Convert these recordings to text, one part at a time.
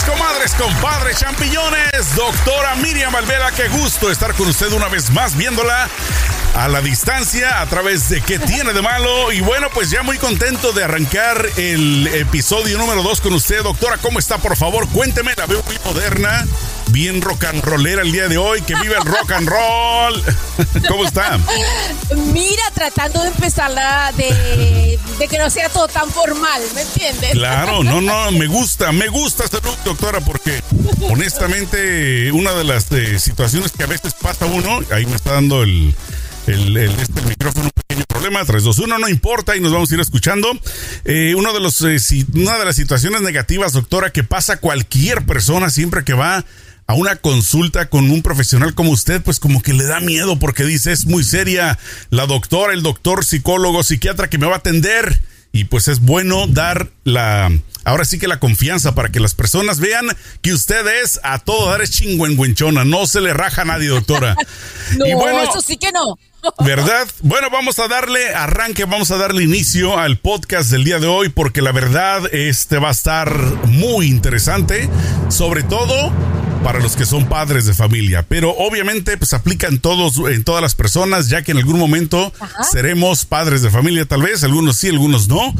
Comadres, compadres, champiñones. Doctora Miriam Valvera, qué gusto estar con usted una vez más viéndola a la distancia a través de qué tiene de malo. Y bueno, pues ya muy contento de arrancar el episodio número 2 con usted. Doctora, ¿cómo está? Por favor, cuénteme. La veo muy moderna, bien rock and rollera el día de hoy. Que vive el rock and roll. ¿Cómo está? Mira, tratando de empezarla de, de que no sea todo tan formal, ¿me entiendes? Claro, no, no, me gusta, me gusta esta look, doctora, porque honestamente una de las eh, situaciones que a veces pasa uno, ahí me está dando el, el, este, micrófono un pequeño problema, 3, 2, 1, no importa y nos vamos a ir escuchando. Eh, uno de los, eh, una de las situaciones negativas, doctora, que pasa cualquier persona siempre que va a una consulta con un profesional como usted, pues como que le da miedo porque dice, es muy seria la doctora, el doctor, psicólogo, psiquiatra que me va a atender. Y pues es bueno dar la, ahora sí que la confianza para que las personas vean que usted es a todo dar es chingüengüenchona, no se le raja a nadie, doctora. no, y bueno, eso sí que no. ¿Verdad? Bueno, vamos a darle arranque, vamos a darle inicio al podcast del día de hoy porque la verdad este va a estar muy interesante, sobre todo para los que son padres de familia, pero obviamente pues aplica en todos en todas las personas, ya que en algún momento seremos padres de familia tal vez, algunos sí, algunos no,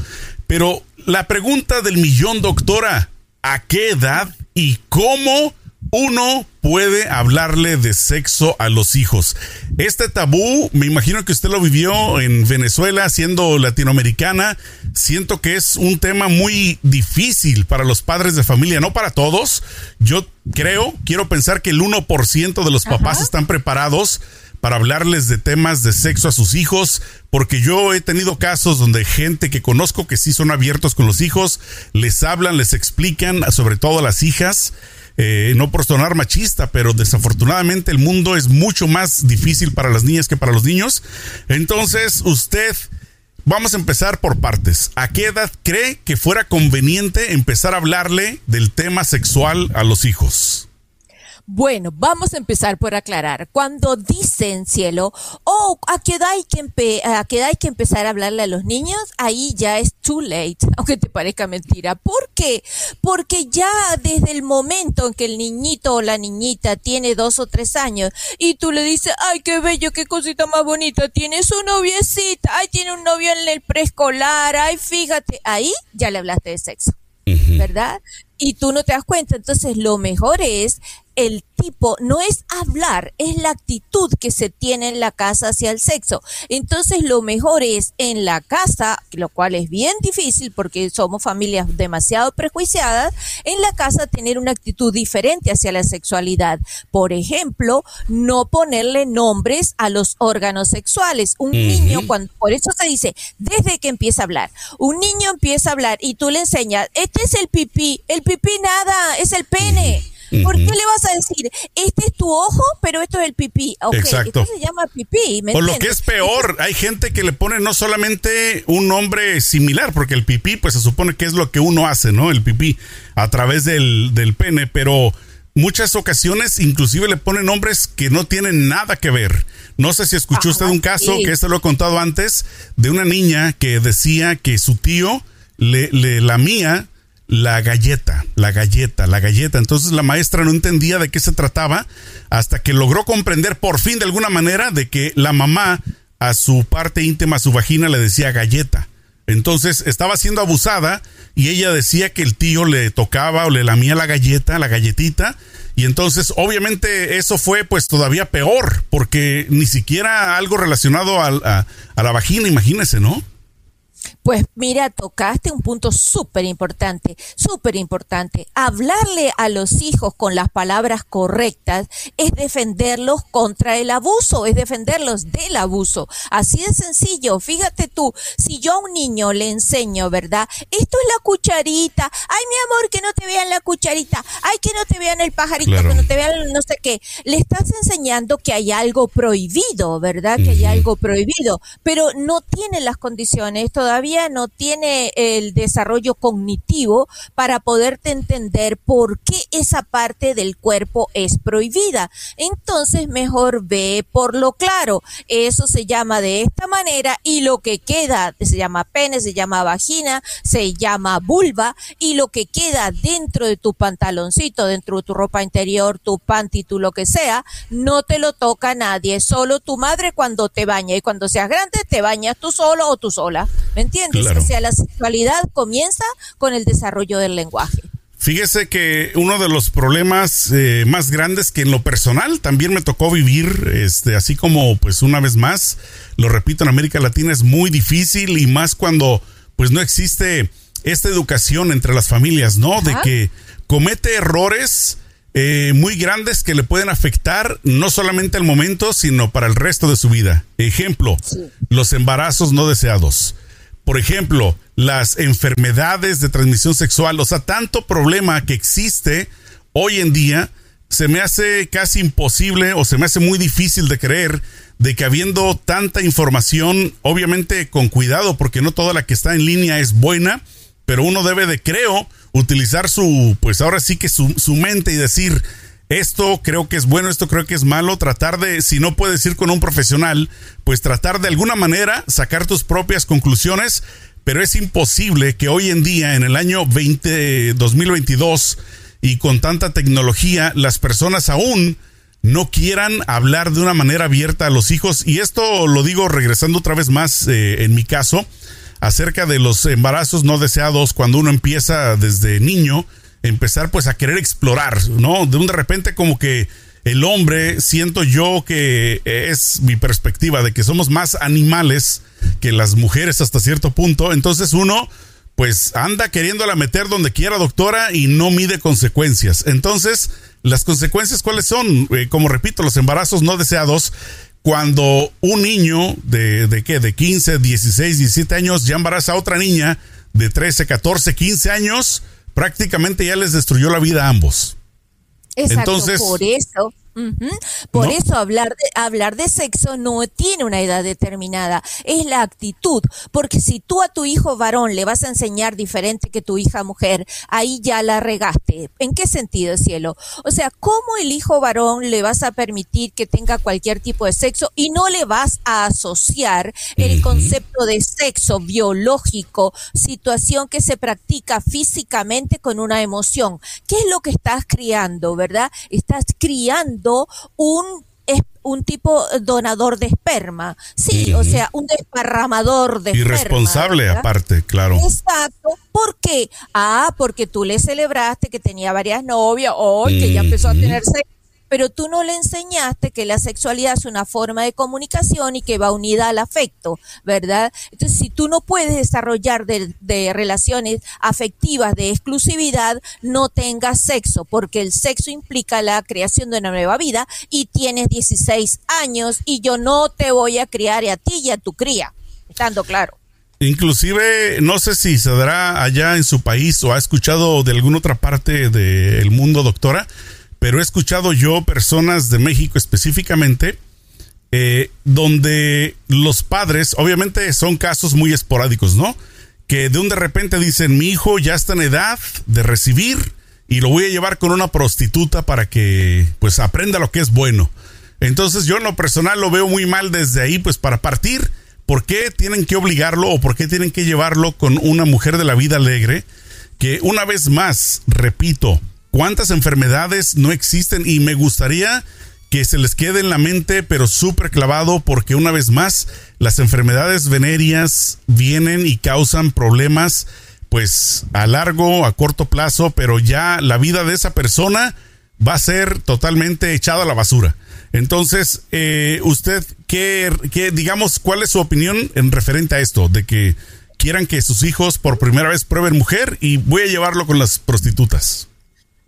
pero la pregunta del millón, doctora, ¿a qué edad y cómo uno puede hablarle de sexo a los hijos. Este tabú, me imagino que usted lo vivió en Venezuela, siendo latinoamericana. Siento que es un tema muy difícil para los padres de familia, no para todos. Yo creo, quiero pensar que el 1% de los papás están preparados para hablarles de temas de sexo a sus hijos, porque yo he tenido casos donde gente que conozco que sí son abiertos con los hijos, les hablan, les explican, sobre todo a las hijas. Eh, no por sonar machista, pero desafortunadamente el mundo es mucho más difícil para las niñas que para los niños. Entonces, usted, vamos a empezar por partes. ¿A qué edad cree que fuera conveniente empezar a hablarle del tema sexual a los hijos? Bueno, vamos a empezar por aclarar. Cuando dicen, cielo, oh, ¿a qué, edad hay que ¿a qué hay que empezar a hablarle a los niños? Ahí ya es too late, aunque te parezca mentira. ¿Por qué? Porque ya desde el momento en que el niñito o la niñita tiene dos o tres años y tú le dices, ay, qué bello, qué cosita más bonita, tiene su noviecita, ay, tiene un novio en el preescolar, ay, fíjate, ahí ya le hablaste de sexo. ¿Verdad? Y tú no te das cuenta. Entonces, lo mejor es el tipo no es hablar, es la actitud que se tiene en la casa hacia el sexo. Entonces lo mejor es en la casa, lo cual es bien difícil porque somos familias demasiado prejuiciadas, en la casa tener una actitud diferente hacia la sexualidad. Por ejemplo, no ponerle nombres a los órganos sexuales. Un niño, cuando, por eso se dice, desde que empieza a hablar, un niño empieza a hablar y tú le enseñas, este es el pipí, el pipí nada, es el pene. ¿Por qué le vas a decir, este es tu ojo, pero esto es el pipí? Exacto. Esto se llama pipí. o lo que es peor, hay gente que le pone no solamente un nombre similar, porque el pipí, pues se supone que es lo que uno hace, ¿no? El pipí a través del, del pene, pero muchas ocasiones inclusive le ponen nombres que no tienen nada que ver. No sé si escuchó usted un caso, que este lo he contado antes, de una niña que decía que su tío le, le lamía la galleta, la galleta, la galleta. Entonces la maestra no entendía de qué se trataba hasta que logró comprender por fin de alguna manera de que la mamá a su parte íntima, a su vagina, le decía galleta. Entonces estaba siendo abusada y ella decía que el tío le tocaba o le lamía la galleta, la galletita. Y entonces obviamente eso fue pues todavía peor porque ni siquiera algo relacionado a, a la vagina, imagínese, ¿no? Pues mira, tocaste un punto súper importante, súper importante. Hablarle a los hijos con las palabras correctas es defenderlos contra el abuso, es defenderlos del abuso. Así de sencillo. Fíjate tú, si yo a un niño le enseño, ¿verdad? Esto es la cucharita. Ay, mi amor, que no te vean la cucharita. Ay, que no te vean el pajarito, que no te vean no sé qué. Le estás enseñando que hay algo prohibido, ¿verdad? Que hay algo prohibido, pero no tiene las condiciones todavía no tiene el desarrollo cognitivo para poderte entender por qué esa parte del cuerpo es prohibida. Entonces mejor ve por lo claro. Eso se llama de esta manera y lo que queda se llama pene, se llama vagina, se llama vulva y lo que queda dentro de tu pantaloncito, dentro de tu ropa interior, tu panty, tu lo que sea, no te lo toca nadie, solo tu madre cuando te baña y cuando seas grande te bañas tú solo o tú sola. ¿Me entiendes? O sea, la sexualidad comienza con el desarrollo del lenguaje. Fíjese que uno de los problemas eh, más grandes que en lo personal también me tocó vivir, este, así como pues una vez más, lo repito, en América Latina es muy difícil y más cuando pues no existe esta educación entre las familias, ¿no? De que comete errores eh, muy grandes que le pueden afectar no solamente al momento, sino para el resto de su vida. Ejemplo, los embarazos no deseados. Por ejemplo, las enfermedades de transmisión sexual, o sea, tanto problema que existe hoy en día, se me hace casi imposible o se me hace muy difícil de creer de que habiendo tanta información, obviamente con cuidado, porque no toda la que está en línea es buena, pero uno debe de, creo, utilizar su, pues ahora sí que su, su mente y decir, esto creo que es bueno, esto creo que es malo, tratar de, si no puedes ir con un profesional, pues tratar de alguna manera sacar tus propias conclusiones pero es imposible que hoy en día, en el año 20, 2022, y con tanta tecnología, las personas aún no quieran hablar de una manera abierta a los hijos. Y esto lo digo regresando otra vez más eh, en mi caso, acerca de los embarazos no deseados, cuando uno empieza desde niño, empezar pues a querer explorar, ¿no? De un de repente como que el hombre, siento yo que es mi perspectiva de que somos más animales que las mujeres hasta cierto punto. Entonces uno, pues anda queriéndola meter donde quiera, doctora, y no mide consecuencias. Entonces, las consecuencias, ¿cuáles son? Eh, como repito, los embarazos no deseados. Cuando un niño de, de qué, de 15, 16, 17 años ya embaraza a otra niña de 13, 14, 15 años, prácticamente ya les destruyó la vida a ambos. Exacto, Entonces, por eso por eso hablar de, hablar de sexo no tiene una edad determinada, es la actitud, porque si tú a tu hijo varón le vas a enseñar diferente que tu hija mujer, ahí ya la regaste. ¿En qué sentido, cielo? O sea, ¿cómo el hijo varón le vas a permitir que tenga cualquier tipo de sexo y no le vas a asociar el concepto de sexo biológico, situación que se practica físicamente con una emoción? ¿Qué es lo que estás criando, verdad? Estás criando un un tipo donador de esperma, sí, o sea, un desparramador de Irresponsable aparte, claro. Exacto, ¿por qué? Ah, porque tú le celebraste que tenía varias novias, o que ya empezó a tener sexo pero tú no le enseñaste que la sexualidad es una forma de comunicación y que va unida al afecto, ¿verdad? Entonces, si tú no puedes desarrollar de, relaciones afectivas de exclusividad, no tengas sexo, porque el sexo implica la creación de una nueva vida y tienes 16 años y yo no te voy a criar a ti y a tu cría, estando claro. Inclusive, no sé si se dará allá en su país o ha escuchado de alguna otra parte del mundo, doctora, pero he escuchado yo personas de México específicamente eh, donde los padres, obviamente son casos muy esporádicos, ¿no? Que de un de repente dicen, mi hijo ya está en edad de recibir y lo voy a llevar con una prostituta para que pues aprenda lo que es bueno. Entonces yo en lo personal lo veo muy mal desde ahí, pues para partir, ¿por qué tienen que obligarlo o por qué tienen que llevarlo con una mujer de la vida alegre? Que una vez más, repito, cuántas enfermedades no existen y me gustaría que se les quede en la mente, pero súper clavado, porque una vez más, las enfermedades venéreas vienen y causan problemas, pues a largo, a corto plazo, pero ya la vida de esa persona va a ser totalmente echada a la basura. Entonces, eh, usted, ¿qué, ¿qué, digamos, cuál es su opinión en referente a esto? De que quieran que sus hijos por primera vez prueben mujer y voy a llevarlo con las prostitutas.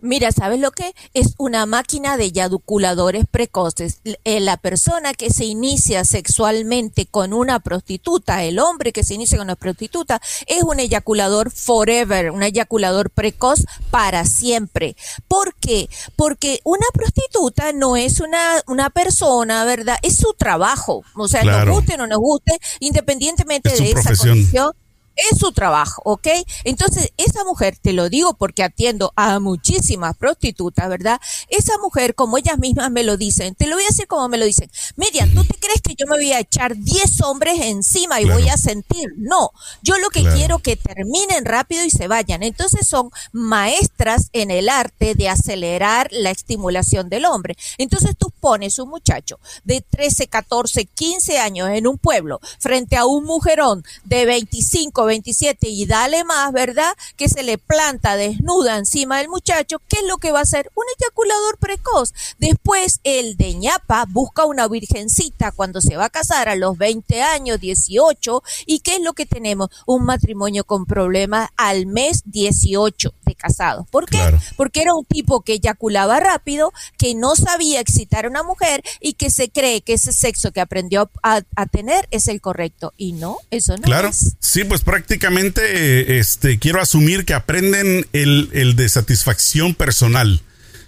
Mira, ¿sabes lo que? Es una máquina de eyaculadores precoces. Eh, la persona que se inicia sexualmente con una prostituta, el hombre que se inicia con una prostituta, es un eyaculador forever, un eyaculador precoz para siempre. ¿Por qué? Porque una prostituta no es una, una persona, ¿verdad? Es su trabajo. O sea, nos guste o no nos guste, independientemente de esa condición es su trabajo, ¿ok? Entonces, esa mujer, te lo digo porque atiendo a muchísimas prostitutas, ¿verdad? Esa mujer, como ellas mismas me lo dicen, te lo voy a decir como me lo dicen. Miriam, ¿tú te crees que yo me voy a echar 10 hombres encima y voy a sentir? No, yo lo que quiero que terminen rápido y se vayan. Entonces son maestras en el arte de acelerar la estimulación del hombre. Entonces tú pones un muchacho de 13, 14, 15 años en un pueblo frente a un mujerón de 25, 27 y dale más, ¿verdad? Que se le planta desnuda encima del muchacho, ¿qué es lo que va a hacer? Un eyaculador precoz. Después el de ñapa busca una virgencita cuando se va a casar a los 20 años, 18, ¿y qué es lo que tenemos? Un matrimonio con problemas al mes 18 de casados. ¿Por qué? Porque era un tipo que eyaculaba rápido, que no sabía excitar a una mujer y que se cree que ese sexo que aprendió a, tener es el correcto. Y no, eso no claro. Sí, pues prácticamente este, quiero asumir que aprenden el, el de satisfacción personal.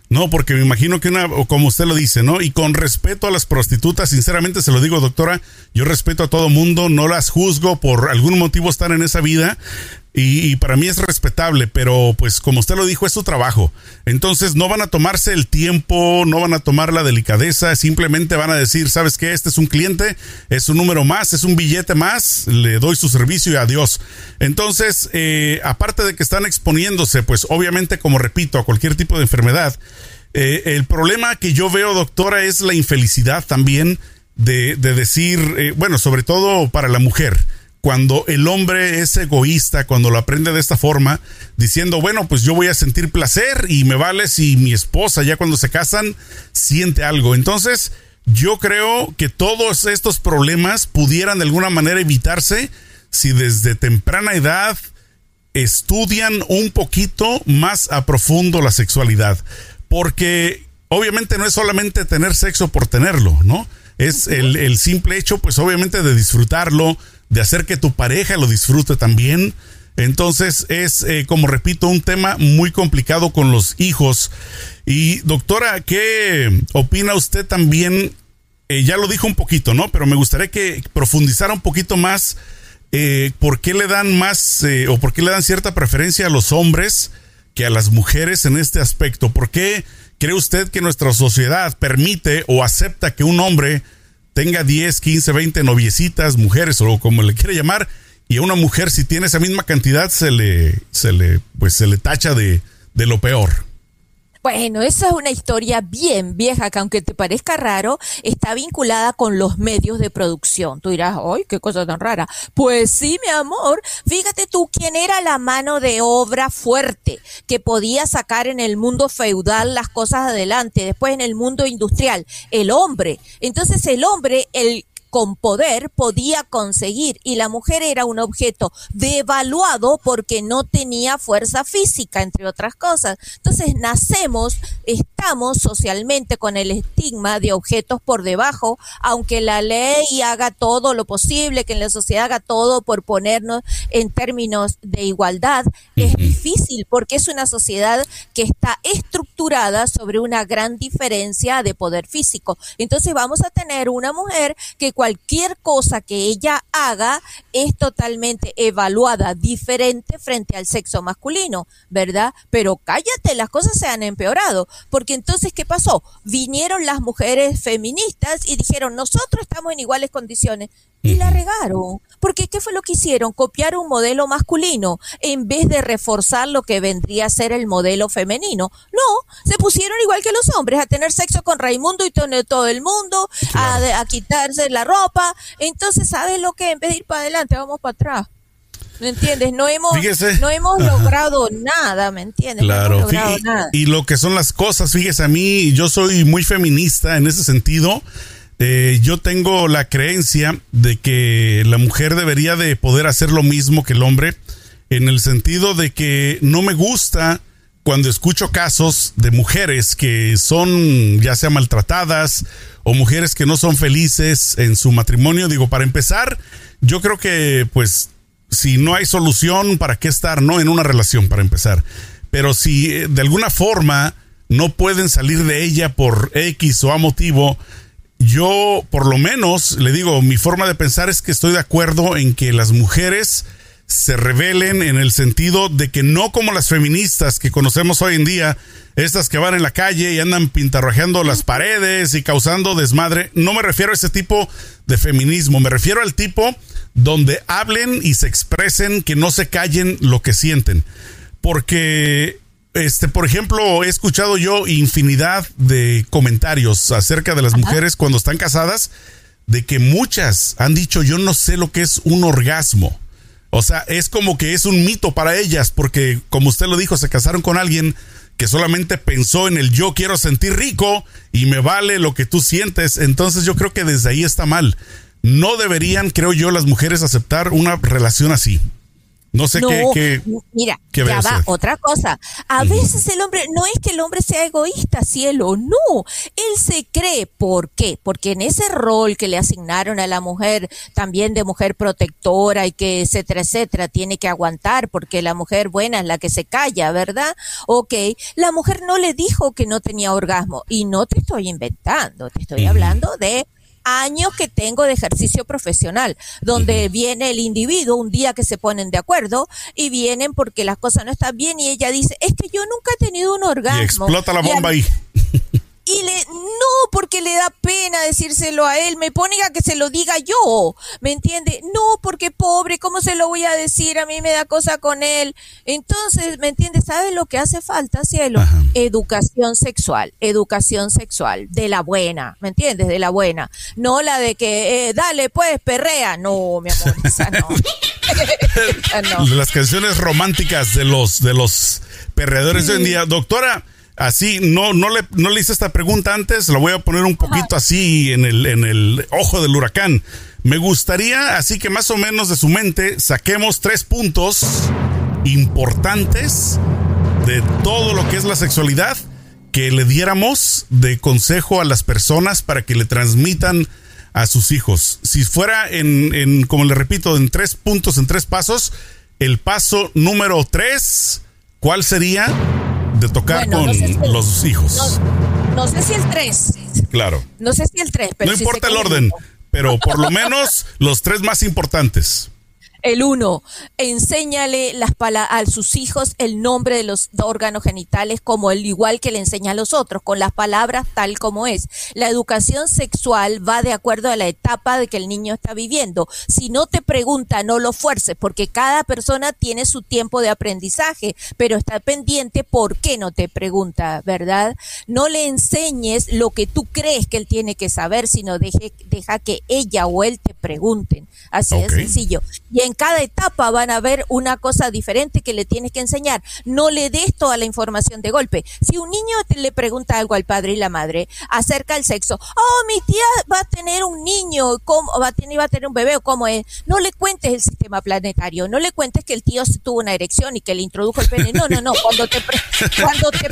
No, porque me imagino que una, como usted lo dice, ¿no? Y con respeto a las prostitutas, sinceramente se lo digo, doctora, yo respeto a todo mundo, no las juzgo por algún motivo estar en esa vida, y, para mí es respetable, pero pues como usted lo dijo, es su trabajo. Entonces no van a tomarse el tiempo, no van a tomar la delicadeza, simplemente van a decir, ¿sabes qué? Este es un cliente, es un número más, es un billete más, le doy su servicio y adiós. Entonces, eh, aparte de que están exponiéndose, pues obviamente, como repito, a cualquier tipo de enfermedad, eh, el problema que yo veo, doctora, es la infelicidad también de, decir, eh, bueno, sobre todo para la mujer cuando el hombre es egoísta, cuando lo aprende de esta forma, diciendo, bueno, pues yo voy a sentir placer y me vale si mi esposa ya cuando se casan siente algo. Entonces, yo creo que todos estos problemas pudieran de alguna manera evitarse si desde temprana edad estudian un poquito más a profundo la sexualidad. Porque obviamente no es solamente tener sexo por tenerlo, ¿no? Es el, el simple hecho, pues obviamente de disfrutarlo, de hacer que tu pareja lo disfrute también. Entonces es, eh, como repito, un tema muy complicado con los hijos. Y doctora, ¿qué opina usted también? Eh, ya lo dijo un poquito, ¿no? Pero me gustaría que profundizara un poquito más eh, por qué le dan más o por qué le dan cierta preferencia a los hombres que a las mujeres en este aspecto. ¿Por qué cree usted que nuestra sociedad permite o acepta que un hombre tenga 10, 15, 20 noviecitas, mujeres o como le quiere llamar, y a una mujer si tiene esa misma cantidad se le, se le, pues se le tacha de, de lo peor. Bueno, esa es una historia bien vieja que aunque te parezca raro, está vinculada con los medios de producción. Tú dirás, ¡ay, qué cosa tan rara! Pues sí, mi amor. Fíjate tú, quién era la mano de obra fuerte que podía sacar en el mundo feudal las cosas adelante, después en el mundo industrial, el hombre. Entonces el hombre, el con poder podía conseguir y la mujer era un objeto devaluado porque no tenía fuerza física, entre otras cosas. Entonces nacemos, estamos socialmente con el estigma de objetos por debajo, aunque la ley haga todo lo posible, que en la sociedad haga todo por ponernos en términos de igualdad, es difícil porque es una sociedad que está estructurada sobre una gran diferencia de poder físico. Entonces vamos a tener una mujer que cualquier cosa que ella haga es totalmente evaluada diferente frente al sexo masculino, ¿verdad? Pero cállate, las cosas se han empeorado, porque entonces, ¿qué pasó? Vinieron las mujeres feministas y dijeron, nosotros estamos en iguales condiciones. Y la regaron. Porque ¿qué fue lo que hicieron? Copiar un modelo masculino en vez de reforzar lo que vendría a ser el modelo femenino. No, se pusieron igual que los hombres a tener sexo con Raimundo y todo el mundo, a, quitarse la ropa. Entonces, ¿sabes lo que? En vez de ir para adelante, vamos para atrás. ¿Me entiendes? No hemos, no hemos logrado nada, ¿me entiendes? Claro, y lo que son las cosas, fíjese, a mí yo soy muy feminista en ese sentido eh, yo tengo la creencia de que la mujer debería de poder hacer lo mismo que el hombre, en el sentido de que no me gusta cuando escucho casos de mujeres que son ya sea maltratadas o mujeres que no son felices en su matrimonio. Digo, para empezar, yo creo que pues si no hay solución, ¿para qué estar no en una relación para empezar? Pero si eh, de alguna forma no pueden salir de ella por X o A motivo, yo, por lo menos, le digo, mi forma de pensar es que estoy de acuerdo en que las mujeres se revelen en el sentido de que no como las feministas que conocemos hoy en día, estas que van en la calle y andan pintarrajeando las paredes y causando desmadre. No me refiero a ese tipo de feminismo, me refiero al tipo donde hablen y se expresen, que no se callen lo que sienten. Porque este, por ejemplo, he escuchado yo infinidad de comentarios acerca de las mujeres cuando están casadas, de que muchas han dicho yo no sé lo que es un orgasmo. O sea, es como que es un mito para ellas, porque como usted lo dijo, se casaron con alguien que solamente pensó en el yo quiero sentir rico y me vale lo que tú sientes. Entonces yo creo que desde ahí está mal. No deberían, creo yo, las mujeres aceptar una relación así. No sé qué, Mira, ya va, otra cosa. A veces el hombre, no es que el hombre sea egoísta, cielo, no. Él se cree. ¿Por qué? Porque en ese rol que le asignaron a la mujer, también de mujer protectora y que etcétera, etcétera, tiene que aguantar porque la mujer buena es la que se calla, ¿verdad? Ok, la mujer no le dijo que no tenía orgasmo y no te estoy inventando, te estoy hablando de años que tengo de ejercicio profesional, donde viene el individuo un día que se ponen de acuerdo y vienen porque las cosas no están bien y ella dice, es que yo nunca he tenido un orgasmo. Y explota la bomba ahí. y le no porque le da pena decírselo a él me pone a que se lo diga yo me entiende no porque pobre cómo se lo voy a decir a mí me da cosa con él. Entonces me entiende sabes lo que hace falta cielo educación sexual educación sexual de la buena me entiendes de la buena. No la de que eh, dale pues perrea. No mi amor esa no. las canciones románticas de los de los perreadores de hoy en día. Doctora así, no, no, le, no le hice esta pregunta antes, la voy a poner un poquito así en el, en el ojo del huracán. Me gustaría, así que más o menos de su mente, saquemos tres puntos importantes de todo lo que es la sexualidad que le diéramos de consejo a las personas para que le transmitan a sus hijos. Si fuera en, en como le repito, en tres puntos, en tres pasos, el paso número tres, ¿cuál sería? De tocar con los hijos. No, sé si el 3. Claro. No sé si el 3, pero. No importa el orden, pero por lo menos los tres más importantes. El uno, enséñale las a sus hijos el nombre de los órganos genitales como el igual que le enseña a los otros, con las palabras tal como es. La educación sexual va de acuerdo a la etapa de que el niño está viviendo. Si no te pregunta, no lo fuerces, porque cada persona tiene su tiempo de aprendizaje, pero está pendiente por qué no te pregunta, ¿verdad? No le enseñes lo que tú crees que él tiene que saber, sino deje, deja que ella o él te pregunten. Así de sencillo. Y en cada etapa van a ver una cosa diferente que le tienes que enseñar. No le des toda la información de golpe. Si un niño le pregunta algo al padre y la madre acerca del sexo, oh, mi tía va a tener un niño, ¿cómo va a tener, va a tener un bebé o cómo es? No le cuentes el sistema planetario, no le cuentes que el tío tuvo una erección y que le introdujo el pene. No, no, no, cuando te cuando te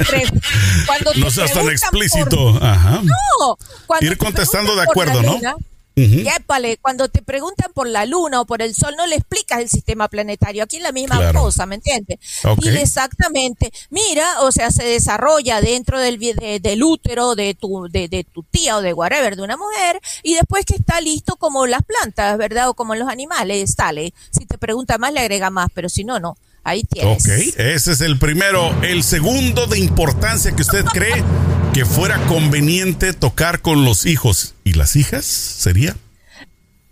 cuando No seas tan explícito. Ajá. No, ir contestando de acuerdo, ¿no? Cuando te preguntan por la luna o por el sol, no le explicas el sistema planetario. Aquí es la misma cosa, ¿me entiendes? Dile exactamente, mira, o sea, se desarrolla dentro del, del útero de tu, de, de, tu tía o de whatever, de una mujer, y después que está listo como las plantas, ¿verdad? O como los animales, sale. Si te pregunta más, le agrega más, pero si no, no. Ahí tienes. Ok, ese es el primero. El segundo de importancia que usted cree que fuera conveniente tocar con los hijos y las hijas sería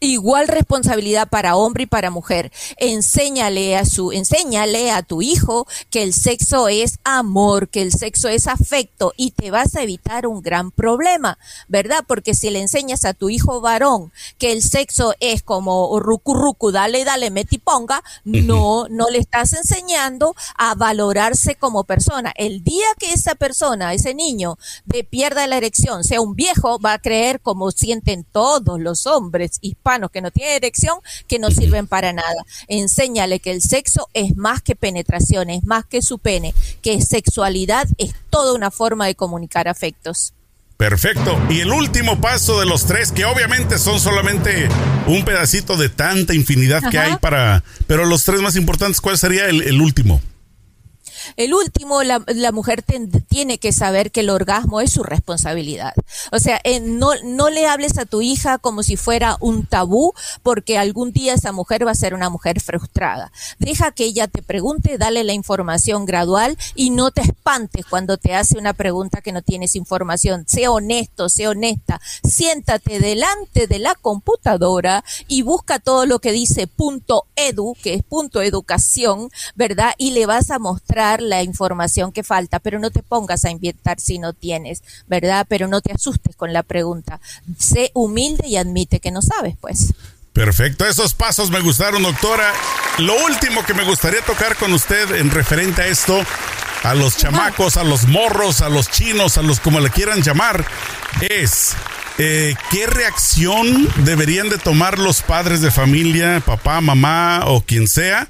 igual responsabilidad para hombre y para mujer. Enséñale a su, enséñale a tu hijo que el sexo es amor, que el sexo es afecto y te vas a evitar un gran problema, ¿verdad? Porque si le enseñas a tu hijo varón que el sexo es como rucu rucu, dale, dale, meti ponga, no, no le estás enseñando a valorarse como persona. El día que esa persona, ese niño, de pierda la erección, sea un viejo, va a creer como sienten todos los hombres hispanos que no tienen erección que no sirven para nada. Enséñale que el sexo es más que penetración, es más que su pene, que sexualidad es toda una forma de comunicar afectos. Perfecto. Y el último paso de los tres, que obviamente son solamente un pedacito de tanta infinidad que hay para... Pero los tres más importantes, ¿cuál sería el, el último? El último, la, mujer tiene que saber que el orgasmo es su responsabilidad. O sea, eh, no, no le hables a tu hija como si fuera un tabú, porque algún día esa mujer va a ser una mujer frustrada. Deja que ella te pregunte, dale la información gradual y no te espantes cuando te hace una pregunta que no tienes información. Sea honesto, sea honesta. Siéntate delante de la computadora y busca todo lo que dice punto edu, que es punto educación, ¿verdad? Y le vas a mostrar la información que falta, pero no te pongas a inventar si no tienes, ¿verdad? Pero no te asustes con la pregunta. Sé humilde y admite que no sabes, pues. Perfecto, esos pasos me gustaron, doctora. Lo último que me gustaría tocar con usted en referente a esto, a los chamacos, a los morros, a los chinos, a los como le quieran llamar, es eh, ¿qué reacción deberían de tomar los padres de familia, papá, mamá o quien sea,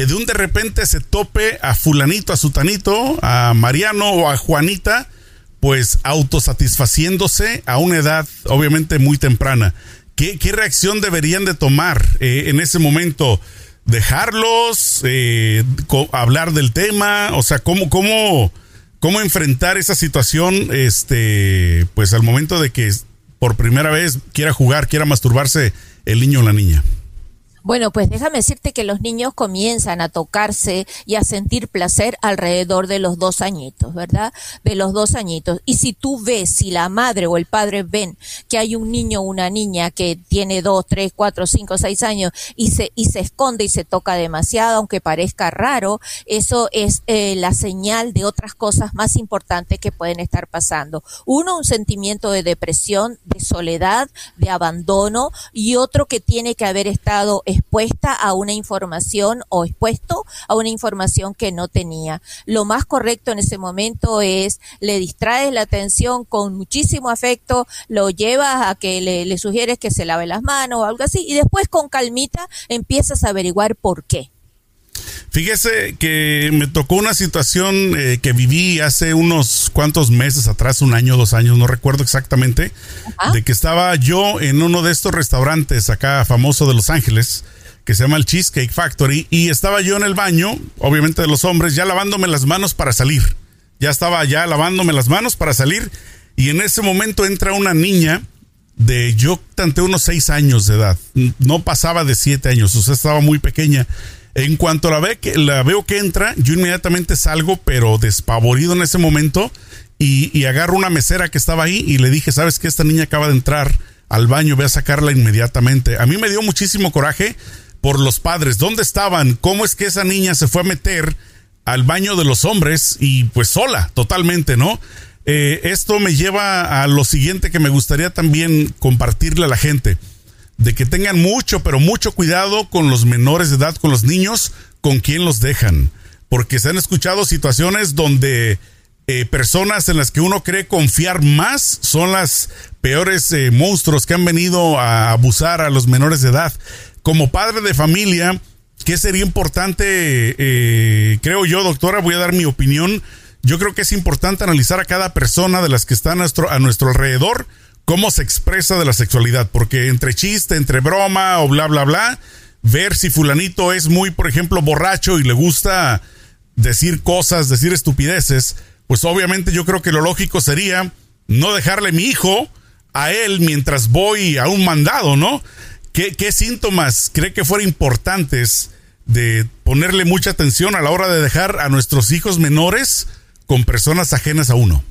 que de un de repente se tope a fulanito, a sutanito, a Mariano o a Juanita, pues autosatisfaciéndose a una edad obviamente muy temprana? ¿Qué, reacción deberían de tomar eh, en ese momento? ¿Dejarlos? Eh, ¿Hablar del tema? O sea, ¿cómo, cómo, cómo enfrentar esa situación este, pues al momento de que por primera vez quiera jugar, quiera masturbarse el niño o la niña? Bueno, pues déjame decirte que los niños comienzan a tocarse y a sentir placer alrededor de los dos añitos, ¿verdad? De los dos añitos. Y si tú ves, si la madre o el padre ven que hay un niño o una niña que tiene dos, tres, cuatro, cinco, seis años y se, y se esconde y se toca demasiado, aunque parezca raro, eso es eh, la señal de otras cosas más importantes que pueden estar pasando. Uno, un sentimiento de depresión, de soledad, de abandono y otro que tiene que haber estado expuesta a una información o expuesto a una información que no tenía. Lo más correcto en ese momento es le distraes la atención con muchísimo afecto, lo llevas a que le, sugieres que se lave las manos o algo así y después con calmita empiezas a averiguar por qué. Fíjese que me tocó una situación eh, que viví hace unos cuantos meses atrás, un año, dos años, no recuerdo exactamente, de que estaba yo en uno de estos restaurantes acá famoso de Los Ángeles, que se llama el Cheesecake Factory, y estaba yo en el baño, obviamente de los hombres, ya lavándome las manos para salir. Ya estaba ya lavándome las manos para salir, y en ese momento entra una niña de yo tanto unos seis años de edad, no pasaba de siete años, o sea, estaba muy pequeña en cuanto la, veo que entra, yo inmediatamente salgo, pero despavorido en ese momento, y, agarro una mesera que estaba ahí y le dije, ¿sabes que Esta niña acaba de entrar al baño, ve a sacarla inmediatamente. A mí me dio muchísimo coraje por los padres. ¿Dónde estaban? ¿Cómo es que esa niña se fue a meter al baño de los hombres y pues sola, totalmente, ¿no? Eh, esto me lleva a lo siguiente que me gustaría también compartirle a la gente de que tengan mucho, pero mucho cuidado con los menores de edad, con los niños, con quien los dejan. Porque se han escuchado situaciones donde eh, personas en las que uno cree confiar más son las peores eh, monstruos que han venido a abusar a los menores de edad. Como padre de familia, ¿qué sería importante? Eh, creo yo, doctora, voy a dar mi opinión. Yo creo que es importante analizar a cada persona de las que están nuestro, a nuestro alrededor cómo se expresa de la sexualidad, porque entre chiste, entre broma o bla, bla, bla, ver si fulanito es muy, por ejemplo, borracho y le gusta decir cosas, decir estupideces, pues obviamente yo creo que lo lógico sería no dejarle mi hijo a él mientras voy a un mandado, ¿no? ¿Qué, qué síntomas cree que fueran importantes de ponerle mucha atención a la hora de dejar a nuestros hijos menores con personas ajenas a uno?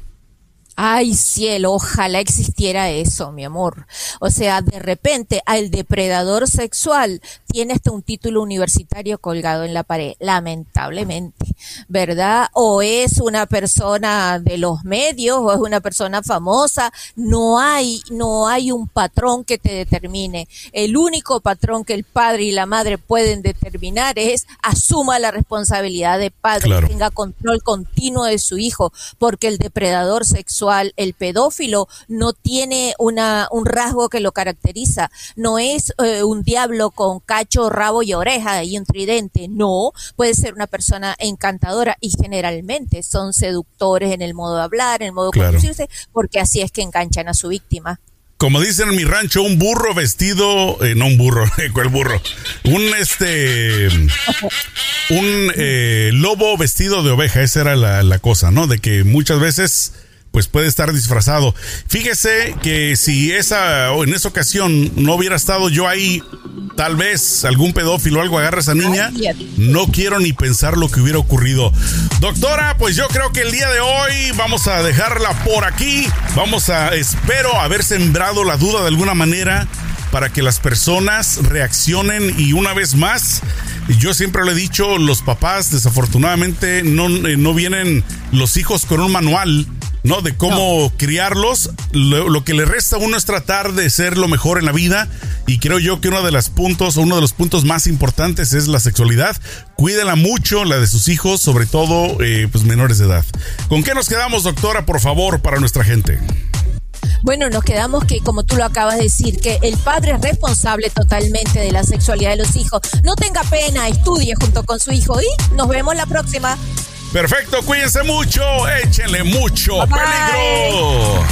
Ay, cielo, ojalá existiera eso, mi amor. O sea, de repente al depredador sexual tiene hasta un título universitario colgado en la pared, lamentablemente, ¿verdad? O es una persona de los medios o es una persona famosa, no hay no hay un patrón que te determine. El único patrón que el padre y la madre pueden determinar es asuma la responsabilidad de padre, tenga control continuo de su hijo, porque el depredador sexual el pedófilo no tiene una, un rasgo que lo caracteriza. No es eh, un diablo con cacho, rabo y oreja y un tridente. No, puede ser una persona encantadora y generalmente son seductores en el modo de hablar, en el modo de conducirse, porque así es que enganchan a su víctima. como dicen en mi rancho, un burro vestido, eh, no un burro, ¿cuál burro? Un este, un eh, lobo vestido de oveja, esa era la, la cosa, ¿no? De que muchas veces pues puede estar disfrazado. Fíjese que si esa o en esa ocasión no hubiera estado yo ahí, tal vez algún pedófilo o algo agarra a esa niña. No quiero ni pensar lo que hubiera ocurrido. Doctora, pues yo creo que el día de hoy vamos a dejarla por aquí. Vamos a, espero haber sembrado la duda de alguna manera para que las personas reaccionen y una vez más, yo siempre le he dicho, los papás desafortunadamente no, eh, no vienen los hijos con un manual ¿no? De cómo criarlos. Lo, que le resta a uno es tratar de ser lo mejor en la vida. Y creo yo que uno de los puntos, uno de los puntos más importantes es la sexualidad. Cuídela mucho, la de sus hijos, sobre todo, eh, pues menores de edad. ¿Con qué nos quedamos, doctora, por favor, para nuestra gente? Bueno, nos quedamos que, como tú lo acabas de decir, que el padre es responsable totalmente de la sexualidad de los hijos. No tenga pena, estudie junto con su hijo y nos vemos la próxima. Perfecto, cuídense mucho, échenle mucho peligro.